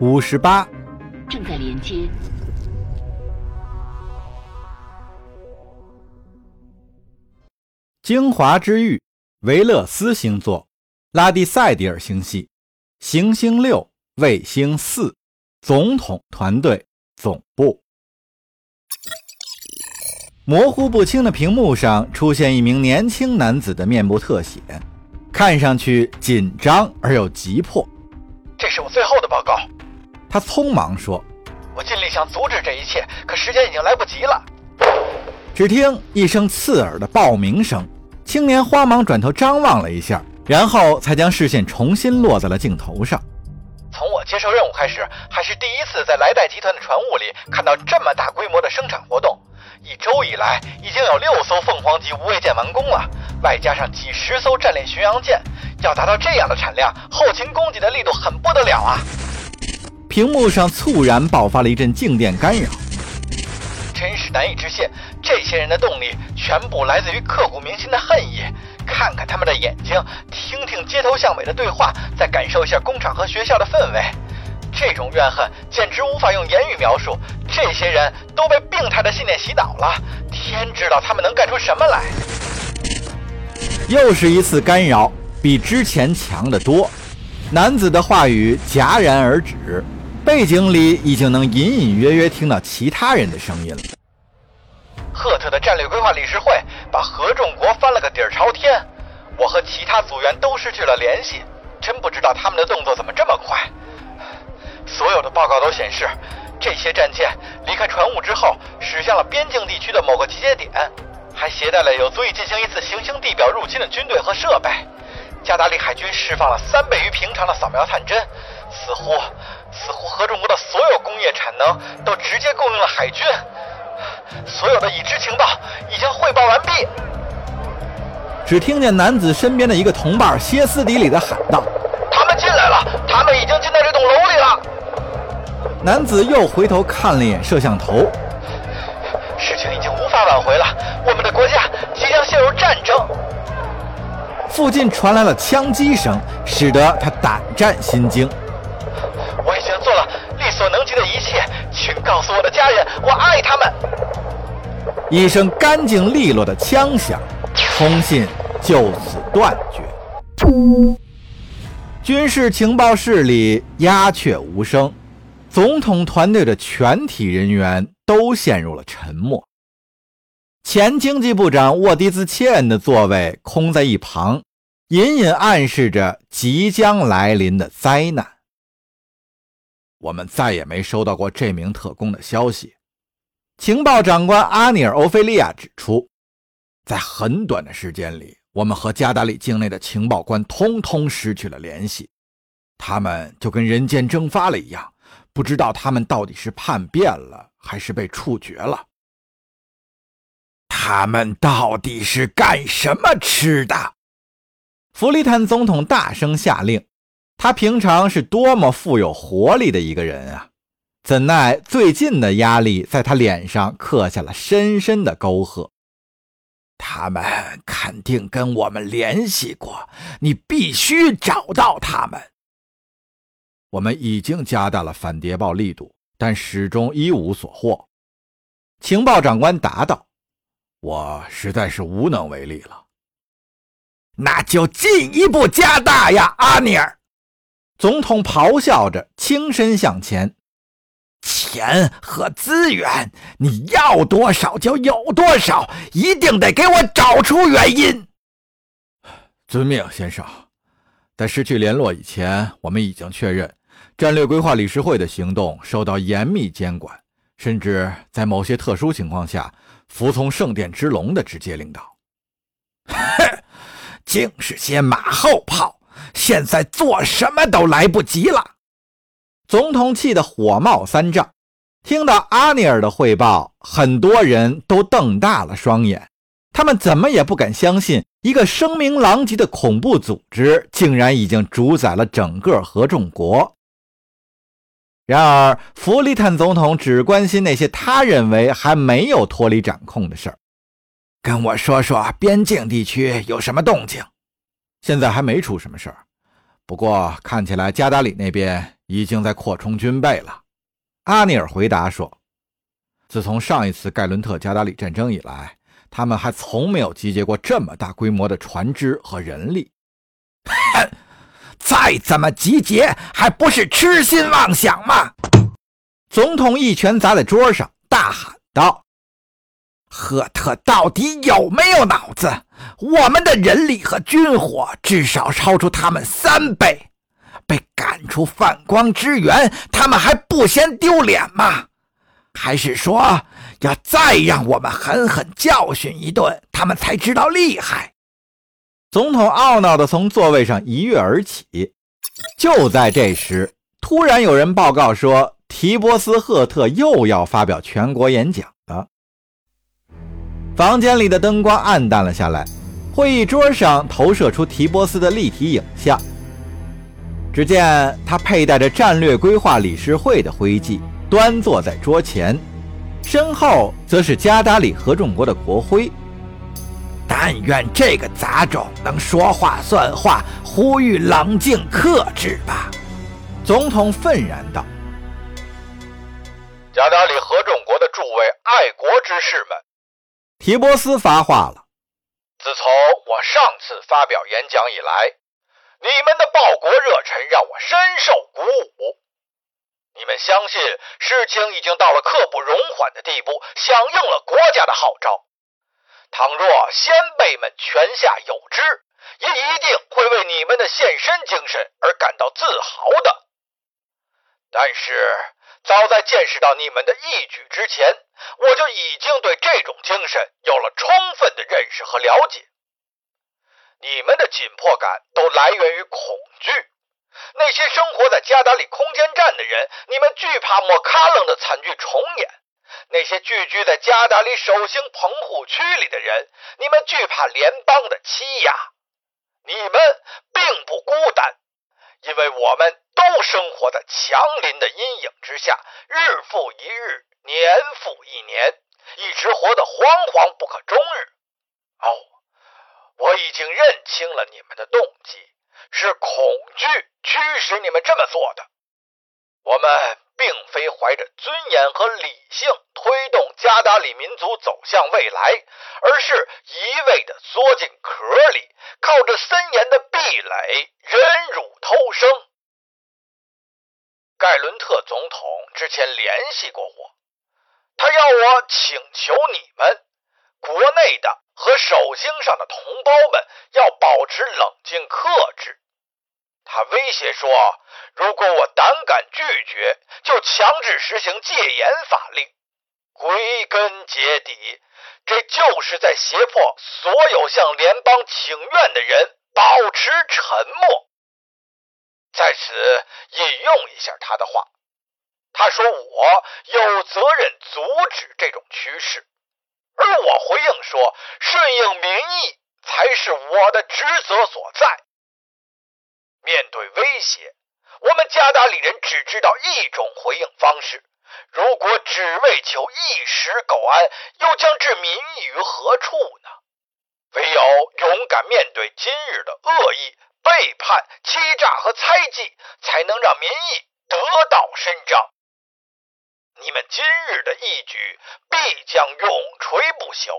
五十八，正在连接。精华之域，维勒斯星座，拉蒂塞迪尔星系，行星六，卫星四，总统团队总部。模糊不清的屏幕上出现一名年轻男子的面部特写，看上去紧张而又急迫。这是我最后的报告，他匆忙说：“我尽力想阻止这一切，可时间已经来不及了。”只听一声刺耳的爆鸣声，青年慌忙转头张望了一下，然后才将视线重新落在了镜头上。从我接受任务开始，还是第一次在莱代集团的船坞里看到这么大规模的生产活动。一周以来，已经有六艘凤凰级无畏舰完工了，外加上几十艘战列巡洋舰，要达到这样的产量，后勤供给的力度很不得了啊！屏幕上猝然爆发了一阵静电干扰，真是难以置信，这些人的动力全部来自于刻骨铭心的恨意。看看他们的眼睛，听听街头巷尾的对话，再感受一下工厂和学校的氛围。这种怨恨简直无法用言语描述。这些人都被病态的信念洗脑了，天知道他们能干出什么来。又是一次干扰，比之前强得多。男子的话语戛然而止，背景里已经能隐隐约约听到其他人的声音了。赫特的战略规划理事会把合众国翻了个底儿朝天，我和其他组员都失去了联系，真不知道他们的动作怎么这么快。所有的报告都显示，这些战舰离开船坞之后，驶向了边境地区的某个集结点，还携带了有足以进行一次行星地表入侵的军队和设备。加达利海军释放了三倍于平常的扫描探针，似乎，似乎合众国的所有工业产能都直接供应了海军。所有的已知情报已经汇报完毕。只听见男子身边的一个同伴歇斯底里地喊道：“他们进来了！他们已经进到这栋楼里了！”男子又回头看了一眼摄像头，事情已经无法挽回了，我们的国家即将陷入战争。附近传来了枪击声，使得他胆战心惊。我的家人，我爱他们。一声干净利落的枪响，通信就此断绝。军事情报室里鸦雀无声。总统团队的全体人员都陷入了沉默。前经济部长沃迪兹切恩的座位空在一旁，隐隐暗示着即将来临的灾难。我们再也没收到过这名特工的消息。情报长官阿尼尔·欧菲利亚指出，在很短的时间里，我们和加达里境内的情报官通通失去了联系，他们就跟人间蒸发了一样。不知道他们到底是叛变了，还是被处决了？他们到底是干什么吃的？弗利坦总统大声下令。他平常是多么富有活力的一个人啊！怎奈最近的压力在他脸上刻下了深深的沟壑。他们肯定跟我们联系过，你必须找到他们。我们已经加大了反谍报力度，但始终一无所获。情报长官答道：“我实在是无能为力了。”那就进一步加大呀，阿尼尔！总统咆哮着，轻身向前：“钱和资源，你要多少就有多少，一定得给我找出原因。”遵命，先生。在失去联络以前，我们已经确认。战略规划理事会的行动受到严密监管，甚至在某些特殊情况下服从圣殿之龙的直接领导。哼，竟是些马后炮！现在做什么都来不及了。总统气得火冒三丈。听到阿尼尔的汇报，很多人都瞪大了双眼，他们怎么也不敢相信，一个声名狼藉的恐怖组织竟然已经主宰了整个合众国。然而，弗利坦总统只关心那些他认为还没有脱离掌控的事儿。跟我说说边境地区有什么动静？现在还没出什么事儿，不过看起来加达里那边已经在扩充军备了。阿尼尔回答说：“自从上一次盖伦特加达里战争以来，他们还从没有集结过这么大规模的船只和人力。再怎么集结，还不是痴心妄想吗？”总统一拳砸在桌上，大喊道：“赫特到底有没有脑子？我们的人力和军火至少超出他们三倍。”被赶出泛光之源，他们还不嫌丢脸吗？还是说要再让我们狠狠教训一顿，他们才知道厉害？总统懊恼地从座位上一跃而起。就在这时，突然有人报告说，提波斯·赫特又要发表全国演讲。房间里的灯光暗淡了下来，会议桌上投射出提波斯的立体影像。只见他佩戴着战略规划理事会的徽记，端坐在桌前，身后则是加达里合众国的国徽。但愿这个杂种能说话算话，呼吁冷静克制吧！总统愤然道：“加达里合众国的诸位爱国之士们，提波斯发话了。自从我上次发表演讲以来。”你们的报国热忱让我深受鼓舞。你们相信事情已经到了刻不容缓的地步，响应了国家的号召。倘若先辈们泉下有知，也一定会为你们的献身精神而感到自豪的。但是，早在见识到你们的义举之前，我就已经对这种精神有了充分的认识和了解。你们的紧迫感都来源于恐惧。那些生活在加达里空间站的人，你们惧怕莫卡楞的惨剧重演；那些聚居在加达里守星棚户区里的人，你们惧怕联邦的欺压。你们并不孤单，因为我们都生活在强邻的阴影之下，日复一日，年复一年，一直活得惶惶不可终日。哦。我已经认清了你们的动机，是恐惧驱使你们这么做的。我们并非怀着尊严和理性推动加达里民族走向未来，而是一味的缩进壳里，靠着森严的垒忍辱偷生。盖伦特总统之前联系过我，他要我请求你们国内的。和首星上的同胞们要保持冷静克制。他威胁说，如果我胆敢拒绝，就强制实行戒严法令。归根结底，这就是在胁迫所有向联邦请愿的人保沉默。在此引用一下他的话，他说：“我有责任阻止这种趋势。”而我回应说：“顺应民意才是我的职责所在。”面对威胁，我们加达里人只知道一种回应方式：如果只为求一时苟安，又将置民意于何处呢？唯有勇敢面对今日的恶意、背叛、欺诈和猜忌，才能让民意得到伸张。你们今日的义举必将永垂不朽。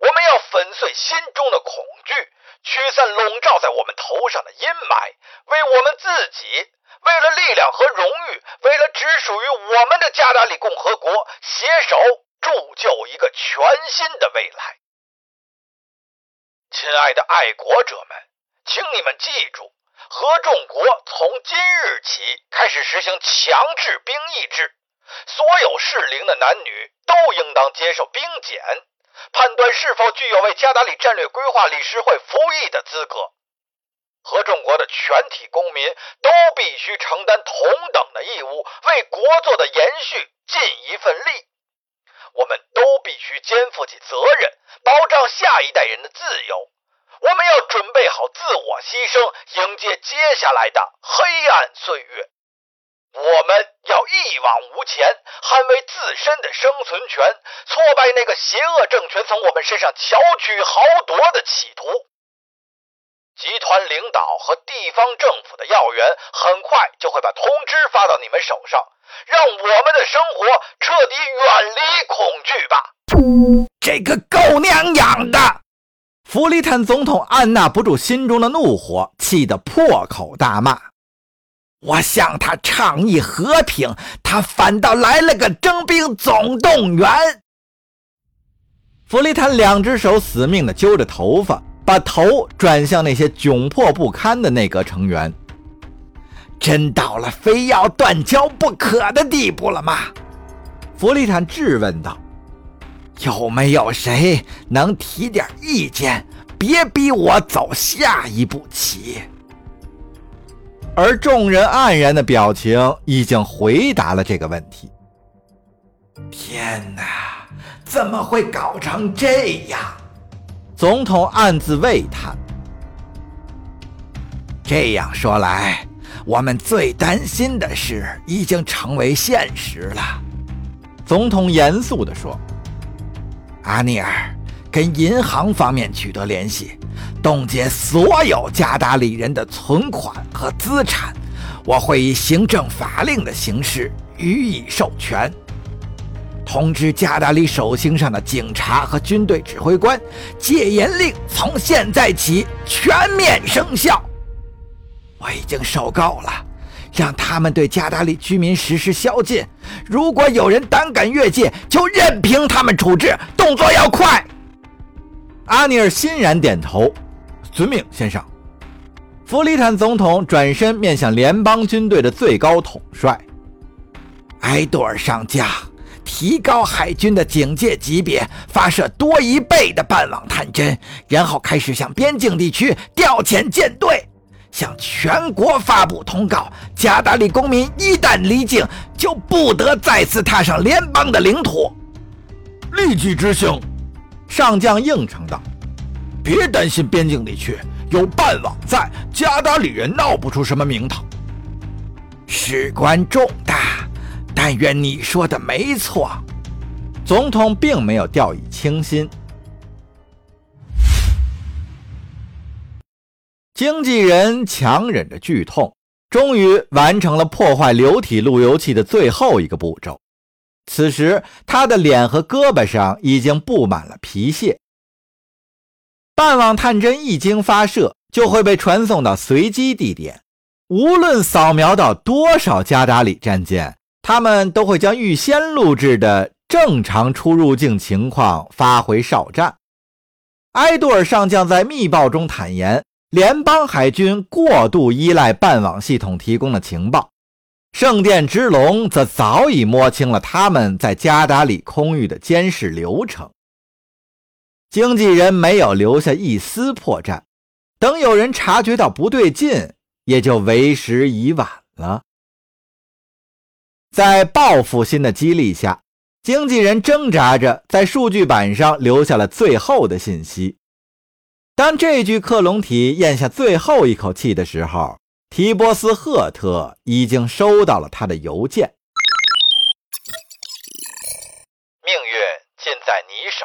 我们要粉碎心中的恐惧，驱散笼罩在我们头上的阴霾，为我们自己，为了力量和荣誉，为了只属于我们的加达里共和国，携手铸就一个全新的未来。亲爱的爱国者们，请你们记住，合众国从今日起开始实行强制兵役制。所有适龄的男女都应当接受兵检，判断是否具有为加达里战略规划理事会服役的资格。合众国的全体公民都必须承担同等的义务，为国作的延续尽一份力。我们都必须肩负起责任，保障下一代人的自由。我们要准备好自我牺牲，迎接接下来的黑暗岁月。我们要一往无前，捍卫自身的生存权，挫败那个邪恶政权从我们身上巧取豪夺的企图。集团领导和地方政府的要员很快就会把通知发到你们手上，让我们的生活彻底远离恐惧吧。这个狗娘养的！弗里坦总统按捺不住心中的怒火，气得破口大骂：“我向他倡议和平，他反倒来了个征兵总动员！”弗里坦两只手死命地揪着头发。把头转向那些窘迫不堪的内阁成员，真到了非要断交不可的地步了吗？弗利坦质问道：“有没有谁能提点意见？别逼我走下一步棋。”而众人黯然的表情已经回答了这个问题。天哪，怎么会搞成这样？总统暗自喟叹。这样说来，我们最担心的事已经成为现实了。总统严肃地说：“阿尼尔，跟银行方面取得联系，冻结所有加达里人的存款和资产。我会以行政法令的形式予以授权。”通知加达里手心上的警察和军队指挥官，戒严令从现在起全面生效。我已经受够了，让他们对加达里居民实施宵禁。如果有人胆敢越界，就任凭他们处置，动作要快。阿尼尔欣然点头，遵命，先生。弗里坦总统转身面向联邦军队的最高统帅埃多尔上将。提高海军的警戒级别，发射多一倍的半网探针，然后开始向边境地区调遣舰队，向全国发布通告：加达利公民一旦离境，就不得再次踏上联邦的领土。立即执行，上将应承道：“别担心边境地区，有半网在，加达里人闹不出什么名堂。事关重大。”但愿你说的没错，总统并没有掉以轻心。经纪人强忍着剧痛，终于完成了破坏流体路由器的最后一个步骤。此时，他的脸和胳膊上已经布满了皮屑。半网探针一经发射，就会被传送到随机地点，无论扫描到多少加达里战舰。他们都会将预先录制的正常出入境情况发回哨站。埃多尔上将在密报中坦言，联邦海军过度依赖半网系统提供的情报。圣殿之龙则早已摸清了他们在加达里空域的监视流程。经纪人没有留下一丝破绽，等有人察觉到不对劲，也就为时已晚了。在报复心的激励下，经纪人挣扎着在数据板上留下了最后的信息。当这具克隆体咽下最后一口气的时候，提波斯·赫特已经收到了他的邮件。命运尽在你手，